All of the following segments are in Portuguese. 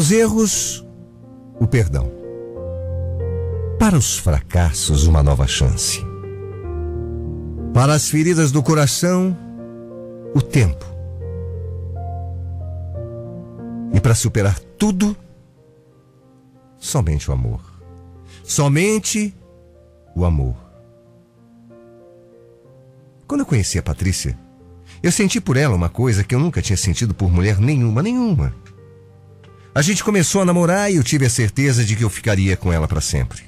Os erros, o perdão. Para os fracassos, uma nova chance. Para as feridas do coração, o tempo. E para superar tudo, somente o amor. Somente o amor. Quando eu conheci a Patrícia, eu senti por ela uma coisa que eu nunca tinha sentido por mulher nenhuma, nenhuma. A gente começou a namorar e eu tive a certeza de que eu ficaria com ela para sempre.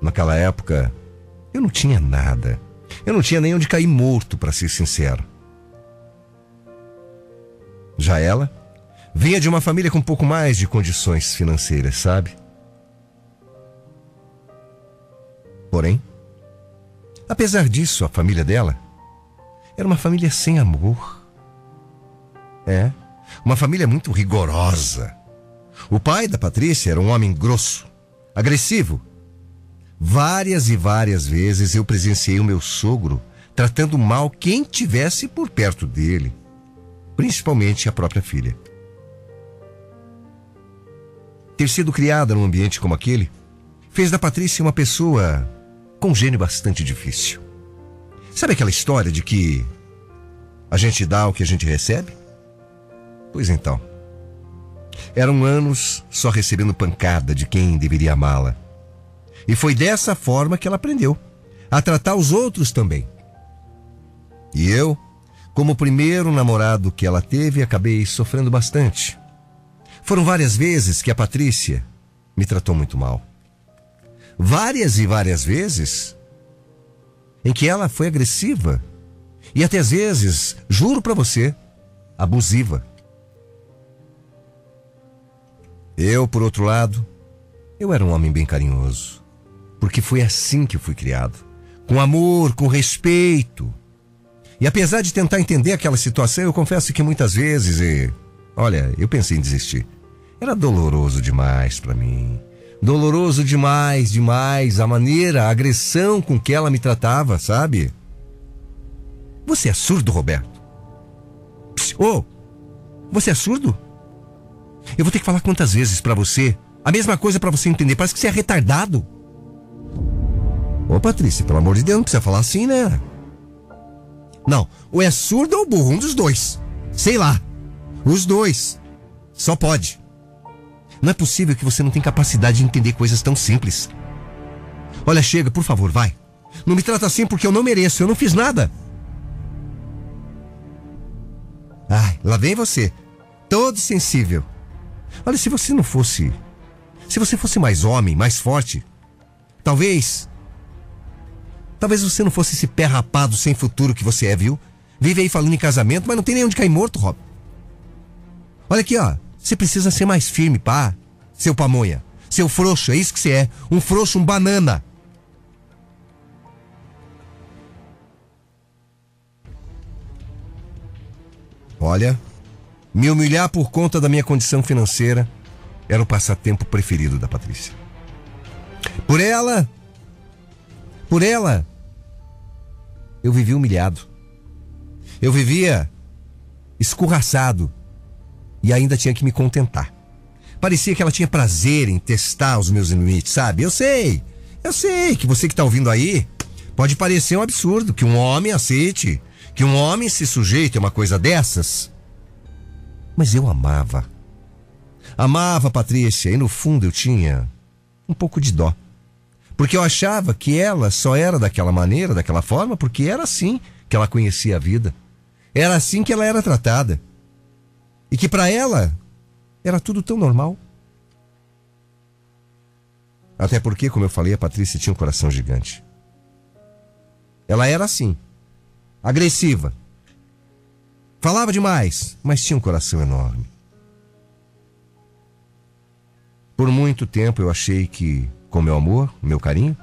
Naquela época, eu não tinha nada. Eu não tinha nem onde cair morto, para ser sincero. Já ela vinha de uma família com um pouco mais de condições financeiras, sabe? Porém, apesar disso, a família dela era uma família sem amor. É, uma família muito rigorosa. O pai da Patrícia era um homem grosso, agressivo. Várias e várias vezes eu presenciei o meu sogro tratando mal quem tivesse por perto dele, principalmente a própria filha. Ter sido criada num ambiente como aquele fez da Patrícia uma pessoa com gênio bastante difícil. Sabe aquela história de que a gente dá o que a gente recebe? Pois então. Eram anos só recebendo pancada de quem deveria amá-la. E foi dessa forma que ela aprendeu a tratar os outros também. E eu, como primeiro namorado que ela teve, acabei sofrendo bastante. Foram várias vezes que a Patrícia me tratou muito mal. Várias e várias vezes em que ela foi agressiva e até às vezes, juro pra você, abusiva. Eu, por outro lado, eu era um homem bem carinhoso, porque foi assim que eu fui criado, com amor, com respeito. E apesar de tentar entender aquela situação, eu confesso que muitas vezes, e, olha, eu pensei em desistir. Era doloroso demais pra mim. Doloroso demais, demais a maneira, a agressão com que ela me tratava, sabe? Você é surdo, Roberto? Ô, você é surdo? Eu vou ter que falar quantas vezes pra você? A mesma coisa pra você entender. Parece que você é retardado. Ô, Patrícia, pelo amor de Deus, não precisa falar assim, né? Não, ou é surdo ou burro, um dos dois. Sei lá. Os dois. Só pode. Não é possível que você não tenha capacidade de entender coisas tão simples. Olha, chega, por favor, vai. Não me trata assim porque eu não mereço, eu não fiz nada. Ai, lá vem você. Todo sensível. Olha, se você não fosse. Se você fosse mais homem, mais forte. Talvez. Talvez você não fosse esse pé rapado sem futuro que você é, viu? Vive aí falando em casamento, mas não tem nem onde cair morto, Rob. Olha aqui, ó. Você precisa ser mais firme, pá. Seu pamonha. Seu frouxo, é isso que você é. Um frouxo, um banana. Olha, me humilhar por conta da minha condição financeira era o passatempo preferido da Patrícia. Por ela, por ela, eu vivia humilhado. Eu vivia escorraçado e ainda tinha que me contentar. Parecia que ela tinha prazer em testar os meus limites, sabe? Eu sei, eu sei que você que está ouvindo aí pode parecer um absurdo que um homem aceite, que um homem se sujeite a uma coisa dessas. Mas eu amava. Amava Patrícia e no fundo eu tinha um pouco de dó. Porque eu achava que ela só era daquela maneira, daquela forma, porque era assim que ela conhecia a vida. Era assim que ela era tratada. E que para ela era tudo tão normal. Até porque, como eu falei, a Patrícia tinha um coração gigante. Ela era assim, agressiva. Falava demais, mas tinha um coração enorme. Por muito tempo eu achei que, com meu amor, meu carinho,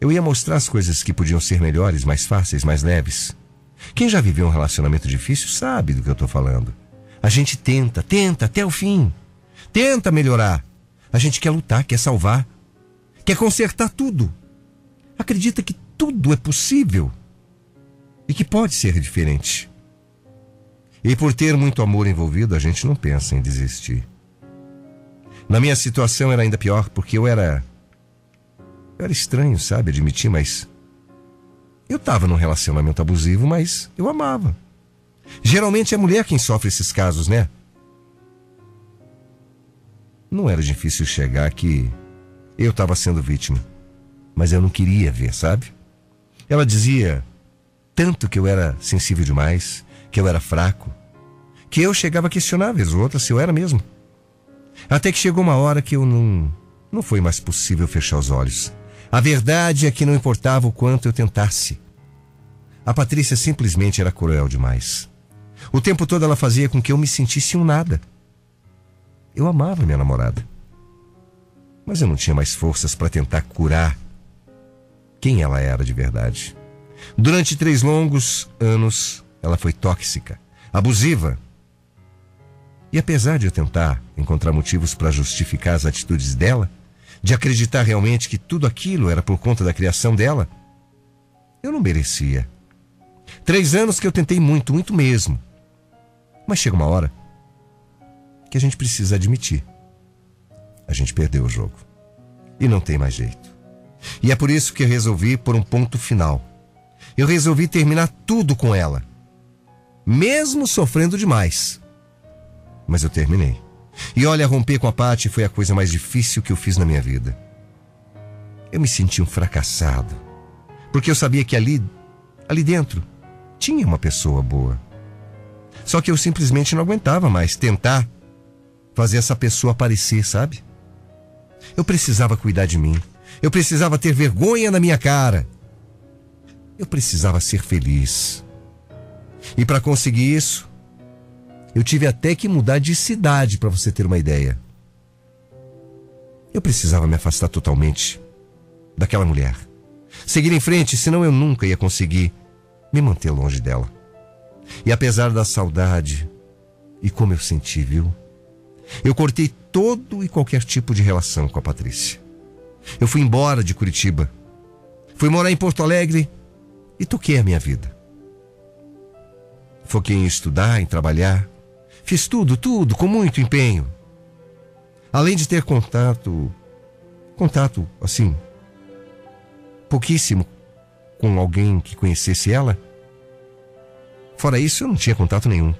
eu ia mostrar as coisas que podiam ser melhores, mais fáceis, mais leves. Quem já viveu um relacionamento difícil sabe do que eu estou falando. A gente tenta, tenta até o fim. Tenta melhorar. A gente quer lutar, quer salvar, quer consertar tudo. Acredita que tudo é possível e que pode ser diferente. E por ter muito amor envolvido, a gente não pensa em desistir. Na minha situação era ainda pior porque eu era. Eu era estranho, sabe, admitir, mas. Eu estava num relacionamento abusivo, mas eu amava. Geralmente é a mulher quem sofre esses casos, né? Não era difícil chegar que eu estava sendo vítima, mas eu não queria ver, sabe? Ela dizia tanto que eu era sensível demais, que eu era fraco, que eu chegava a questionar vez ou outra se eu era mesmo. Até que chegou uma hora que eu não não foi mais possível fechar os olhos. A verdade é que não importava o quanto eu tentasse. A Patrícia simplesmente era cruel demais. O tempo todo ela fazia com que eu me sentisse um nada. Eu amava minha namorada. Mas eu não tinha mais forças para tentar curar quem ela era de verdade. Durante três longos anos, ela foi tóxica, abusiva. E apesar de eu tentar encontrar motivos para justificar as atitudes dela, de acreditar realmente que tudo aquilo era por conta da criação dela, eu não merecia. Três anos que eu tentei muito, muito mesmo. Mas chega uma hora que a gente precisa admitir. A gente perdeu o jogo. E não tem mais jeito. E é por isso que resolvi pôr um ponto final. Eu resolvi terminar tudo com ela. Mesmo sofrendo demais. Mas eu terminei. E olha, romper com a Paty foi a coisa mais difícil que eu fiz na minha vida. Eu me senti um fracassado. Porque eu sabia que ali, ali dentro, tinha uma pessoa boa. Só que eu simplesmente não aguentava mais tentar fazer essa pessoa aparecer, sabe? Eu precisava cuidar de mim. Eu precisava ter vergonha na minha cara. Eu precisava ser feliz. E para conseguir isso, eu tive até que mudar de cidade para você ter uma ideia. Eu precisava me afastar totalmente daquela mulher. Seguir em frente, senão eu nunca ia conseguir me manter longe dela. E apesar da saudade, e como eu senti, viu? Eu cortei todo e qualquer tipo de relação com a Patrícia. Eu fui embora de Curitiba. Fui morar em Porto Alegre e toquei a minha vida. Foquei em estudar, em trabalhar. Fiz tudo, tudo, com muito empenho. Além de ter contato, contato, assim, pouquíssimo com alguém que conhecesse ela. Fora isso, eu não tinha contato nenhum.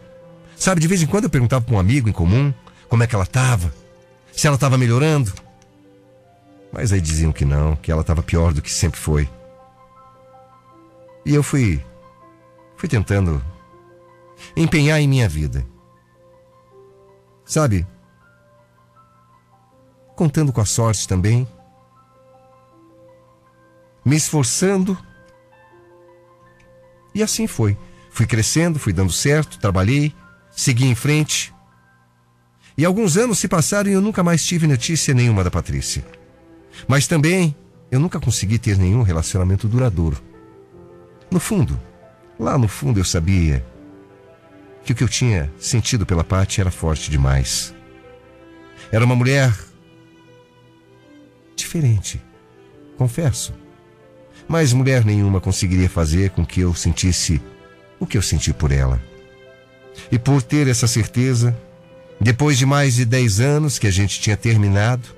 Sabe, de vez em quando eu perguntava para um amigo em comum como é que ela estava, se ela estava melhorando. Mas aí diziam que não, que ela estava pior do que sempre foi. E eu fui fui tentando empenhar em minha vida. Sabe? Contando com a sorte também. Me esforçando. E assim foi. Fui crescendo, fui dando certo, trabalhei, segui em frente. E alguns anos se passaram e eu nunca mais tive notícia nenhuma da Patrícia. Mas também eu nunca consegui ter nenhum relacionamento duradouro. No fundo, lá no fundo eu sabia que o que eu tinha sentido pela Paty era forte demais. Era uma mulher diferente, confesso. Mas mulher nenhuma conseguiria fazer com que eu sentisse o que eu senti por ela. E por ter essa certeza, depois de mais de 10 anos que a gente tinha terminado,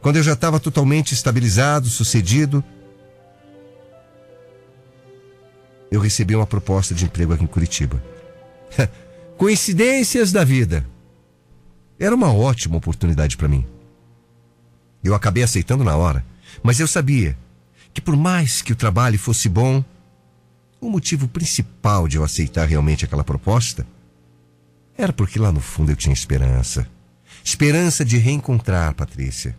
quando eu já estava totalmente estabilizado, sucedido, eu recebi uma proposta de emprego aqui em Curitiba. Coincidências da vida. Era uma ótima oportunidade para mim. Eu acabei aceitando na hora, mas eu sabia que por mais que o trabalho fosse bom, o motivo principal de eu aceitar realmente aquela proposta era porque lá no fundo eu tinha esperança. Esperança de reencontrar Patrícia.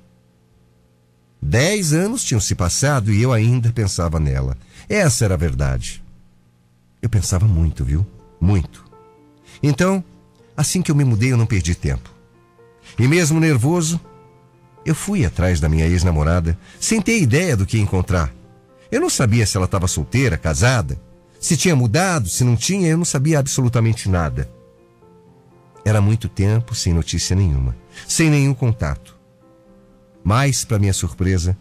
Dez anos tinham se passado e eu ainda pensava nela. Essa era a verdade. Eu pensava muito, viu? Muito. Então, assim que eu me mudei, eu não perdi tempo. E mesmo nervoso, eu fui atrás da minha ex-namorada, sem ter ideia do que encontrar. Eu não sabia se ela estava solteira, casada, se tinha mudado, se não tinha, eu não sabia absolutamente nada. Era muito tempo sem notícia nenhuma, sem nenhum contato. Mas, para minha surpresa,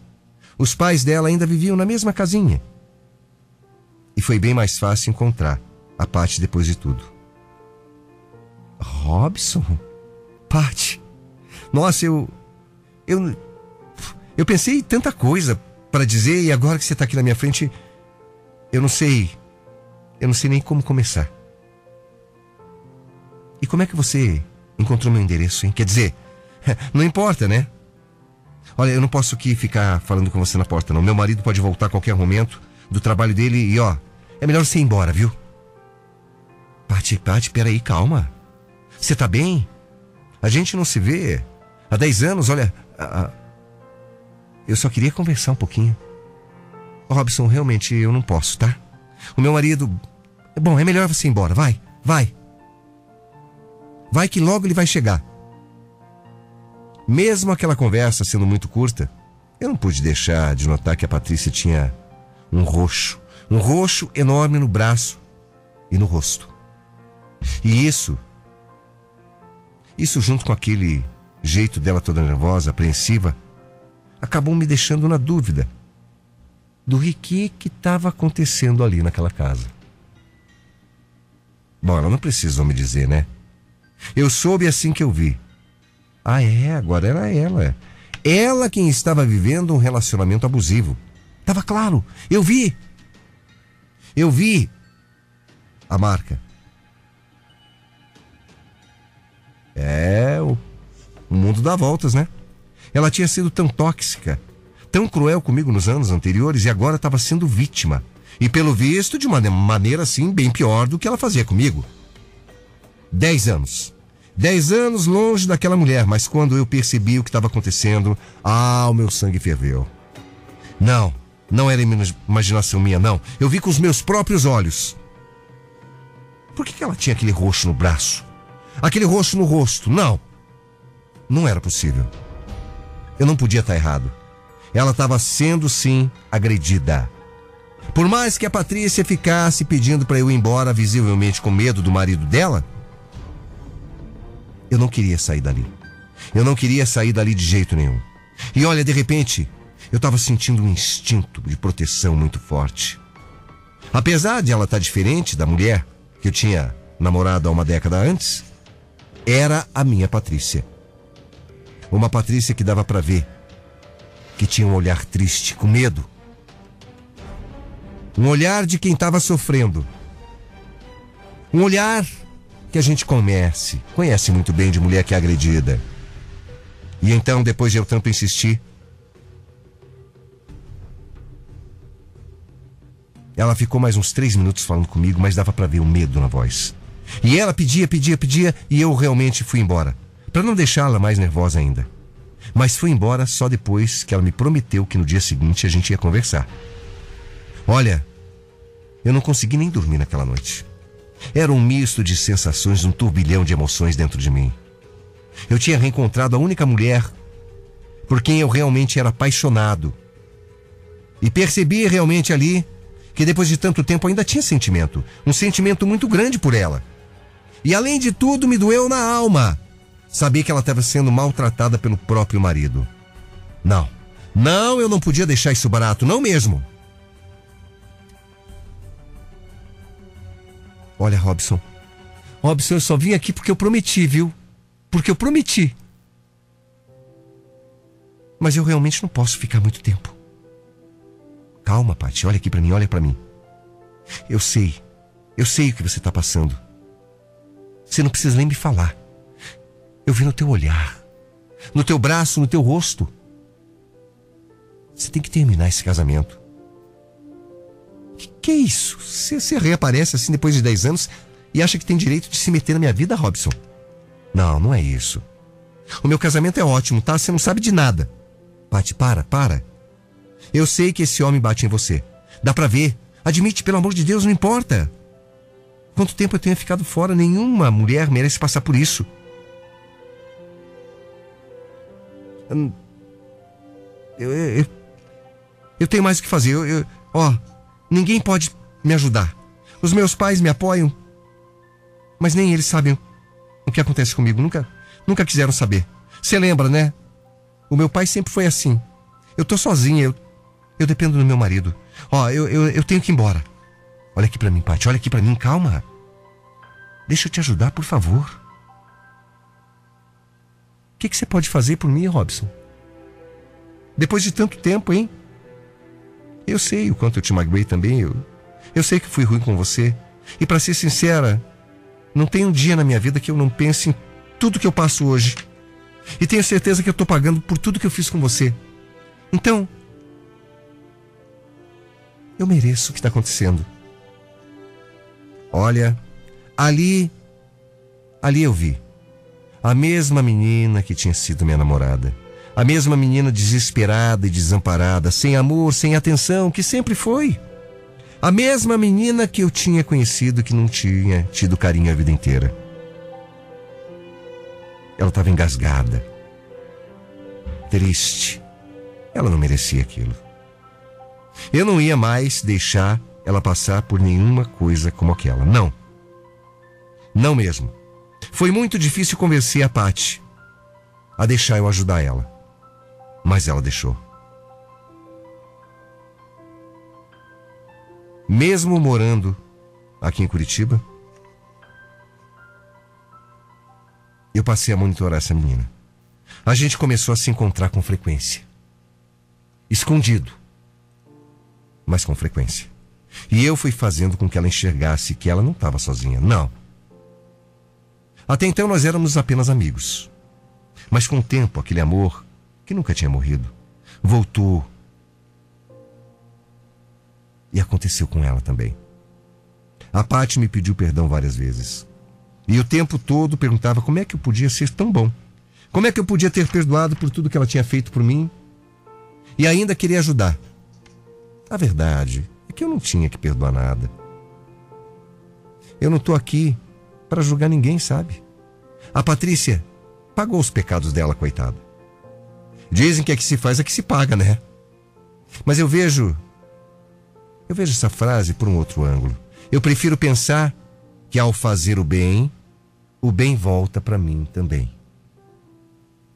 os pais dela ainda viviam na mesma casinha. E foi bem mais fácil encontrar a Paty depois de tudo. Robson? Paty? Nossa, eu. Eu. Eu pensei tanta coisa para dizer e agora que você tá aqui na minha frente, eu não sei. Eu não sei nem como começar. E como é que você encontrou meu endereço, hein? Quer dizer, não importa, né? Olha, eu não posso aqui ficar falando com você na porta, não. Meu marido pode voltar a qualquer momento do trabalho dele e, ó, é melhor você ir embora, viu? Pati, Pati, peraí, calma. Você tá bem? A gente não se vê há 10 anos, olha. A. Eu só queria conversar um pouquinho. Robson, realmente eu não posso, tá? O meu marido. Bom, é melhor você ir embora. Vai, vai. Vai que logo ele vai chegar. Mesmo aquela conversa sendo muito curta, eu não pude deixar de notar que a Patrícia tinha um roxo, um roxo enorme no braço e no rosto. E isso, isso junto com aquele jeito dela toda nervosa, apreensiva, acabou me deixando na dúvida do que estava acontecendo ali naquela casa. Bom, ela não precisou me dizer, né? Eu soube assim que eu vi. Ah, é, agora era ela. Ela quem estava vivendo um relacionamento abusivo. Tava claro, eu vi. Eu vi a marca. É, o, o mundo dá voltas, né? Ela tinha sido tão tóxica, tão cruel comigo nos anos anteriores e agora estava sendo vítima. E pelo visto, de uma maneira assim, bem pior do que ela fazia comigo. Dez anos. Dez anos longe daquela mulher, mas quando eu percebi o que estava acontecendo, ah, o meu sangue ferveu. Não, não era imaginação minha, não. Eu vi com os meus próprios olhos. Por que ela tinha aquele roxo no braço? Aquele roxo no rosto? Não. Não era possível. Eu não podia estar errado. Ela estava sendo, sim, agredida. Por mais que a Patrícia ficasse pedindo para eu ir embora, visivelmente com medo do marido dela, eu não queria sair dali. Eu não queria sair dali de jeito nenhum. E olha, de repente, eu estava sentindo um instinto de proteção muito forte. Apesar de ela estar tá diferente da mulher que eu tinha namorado há uma década antes, era a minha Patrícia. Uma Patrícia que dava para ver que tinha um olhar triste, com medo. Um olhar de quem estava sofrendo. Um olhar que a gente conhece, conhece muito bem de mulher que é agredida. E então, depois de eu tanto insistir, ela ficou mais uns três minutos falando comigo, mas dava para ver o medo na voz. E ela pedia, pedia, pedia, e eu realmente fui embora, para não deixá-la mais nervosa ainda. Mas fui embora só depois que ela me prometeu que no dia seguinte a gente ia conversar. Olha, eu não consegui nem dormir naquela noite. Era um misto de sensações, um turbilhão de emoções dentro de mim. Eu tinha reencontrado a única mulher por quem eu realmente era apaixonado. E percebi realmente ali que depois de tanto tempo ainda tinha sentimento, um sentimento muito grande por ela. E além de tudo, me doeu na alma saber que ela estava sendo maltratada pelo próprio marido. Não, não, eu não podia deixar isso barato, não mesmo. Olha, Robson. Robson, eu só vim aqui porque eu prometi, viu? Porque eu prometi. Mas eu realmente não posso ficar muito tempo. Calma, Paty, olha aqui para mim, olha para mim. Eu sei, eu sei o que você tá passando. Você não precisa nem me falar. Eu vi no teu olhar, no teu braço, no teu rosto. Você tem que terminar esse casamento. Que que é isso? Você, você reaparece assim depois de 10 anos e acha que tem direito de se meter na minha vida, Robson? Não, não é isso. O meu casamento é ótimo, tá? Você não sabe de nada. Pati, para, para. Eu sei que esse homem bate em você. Dá pra ver. Admite, pelo amor de Deus, não importa. quanto tempo eu tenha ficado fora. Nenhuma mulher merece passar por isso. Hum, eu, eu, eu tenho mais o que fazer. Eu, eu, ó, ninguém pode me ajudar. Os meus pais me apoiam, mas nem eles sabem o que acontece comigo. Nunca, nunca quiseram saber. Você lembra, né? O meu pai sempre foi assim. Eu tô sozinha, eu, eu dependo do meu marido. Ó, eu, eu, eu tenho que ir embora. Olha aqui para mim, Paty, olha aqui para mim, calma. Deixa eu te ajudar, por favor. O que, que você pode fazer por mim, Robson? Depois de tanto tempo, hein? Eu sei o quanto eu te magoei também. Eu, eu sei que fui ruim com você. E para ser sincera, não tem um dia na minha vida que eu não pense em tudo que eu passo hoje. E tenho certeza que eu estou pagando por tudo que eu fiz com você. Então, eu mereço o que está acontecendo. Olha, ali, ali eu vi a mesma menina que tinha sido minha namorada. A mesma menina desesperada e desamparada, sem amor, sem atenção, que sempre foi. A mesma menina que eu tinha conhecido que não tinha tido carinho a vida inteira. Ela estava engasgada, triste. Ela não merecia aquilo. Eu não ia mais deixar ela passar por nenhuma coisa como aquela. Não. Não mesmo. Foi muito difícil convencer a Paty a deixar eu ajudar ela. Mas ela deixou. mesmo morando aqui em Curitiba, eu passei a monitorar essa menina. A gente começou a se encontrar com frequência. Escondido, mas com frequência. E eu fui fazendo com que ela enxergasse que ela não estava sozinha. Não. Até então nós éramos apenas amigos. Mas com o tempo, aquele amor, que nunca tinha morrido, voltou e aconteceu com ela também. A Paty me pediu perdão várias vezes. E o tempo todo perguntava como é que eu podia ser tão bom. Como é que eu podia ter perdoado por tudo que ela tinha feito por mim e ainda querer ajudar. A verdade é que eu não tinha que perdoar nada. Eu não estou aqui para julgar ninguém, sabe? A Patrícia pagou os pecados dela, coitada. Dizem que é que se faz é que se paga, né? Mas eu vejo eu vejo essa frase por um outro ângulo. Eu prefiro pensar que ao fazer o bem, o bem volta para mim também.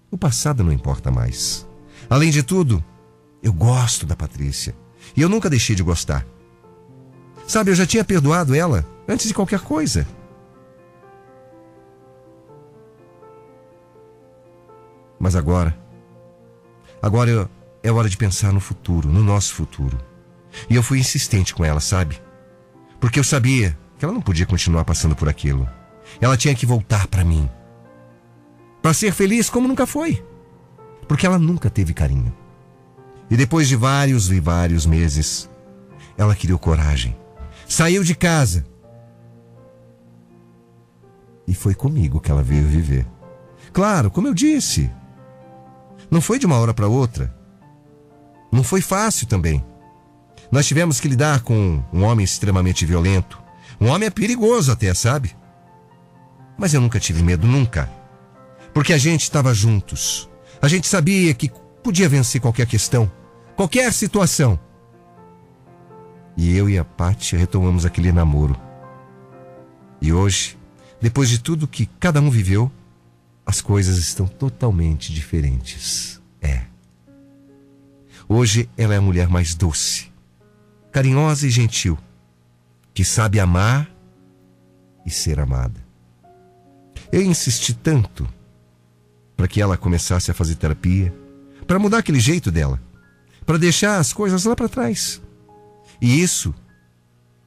O passado não importa mais. Além de tudo, eu gosto da Patrícia. E eu nunca deixei de gostar. Sabe, eu já tinha perdoado ela antes de qualquer coisa. Mas agora, agora é hora de pensar no futuro, no nosso futuro. E eu fui insistente com ela, sabe? Porque eu sabia que ela não podia continuar passando por aquilo. Ela tinha que voltar para mim. Para ser feliz como nunca foi. Porque ela nunca teve carinho. E depois de vários e vários meses, ela criou coragem. Saiu de casa. E foi comigo que ela veio viver. Claro, como eu disse. Não foi de uma hora para outra. Não foi fácil também. Nós tivemos que lidar com um homem extremamente violento. Um homem é perigoso até, sabe? Mas eu nunca tive medo, nunca. Porque a gente estava juntos. A gente sabia que podia vencer qualquer questão, qualquer situação. E eu e a Pátia retomamos aquele namoro. E hoje, depois de tudo que cada um viveu, as coisas estão totalmente diferentes. É. Hoje ela é a mulher mais doce, carinhosa e gentil, que sabe amar e ser amada. Eu insisti tanto para que ela começasse a fazer terapia, para mudar aquele jeito dela, para deixar as coisas lá para trás. E isso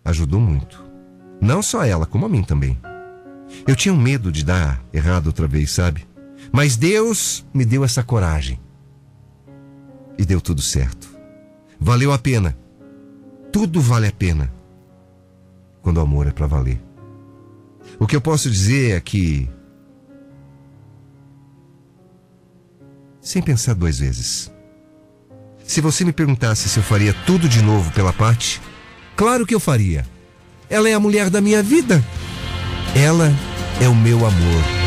ajudou muito. Não só ela, como a mim também. Eu tinha um medo de dar errado outra vez, sabe? Mas Deus me deu essa coragem. E deu tudo certo. Valeu a pena tudo vale a pena quando o amor é para valer. O que eu posso dizer é que, sem pensar duas vezes, se você me perguntasse se eu faria tudo de novo pela parte, claro que eu faria. Ela é a mulher da minha vida. Ela é o meu amor.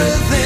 Everything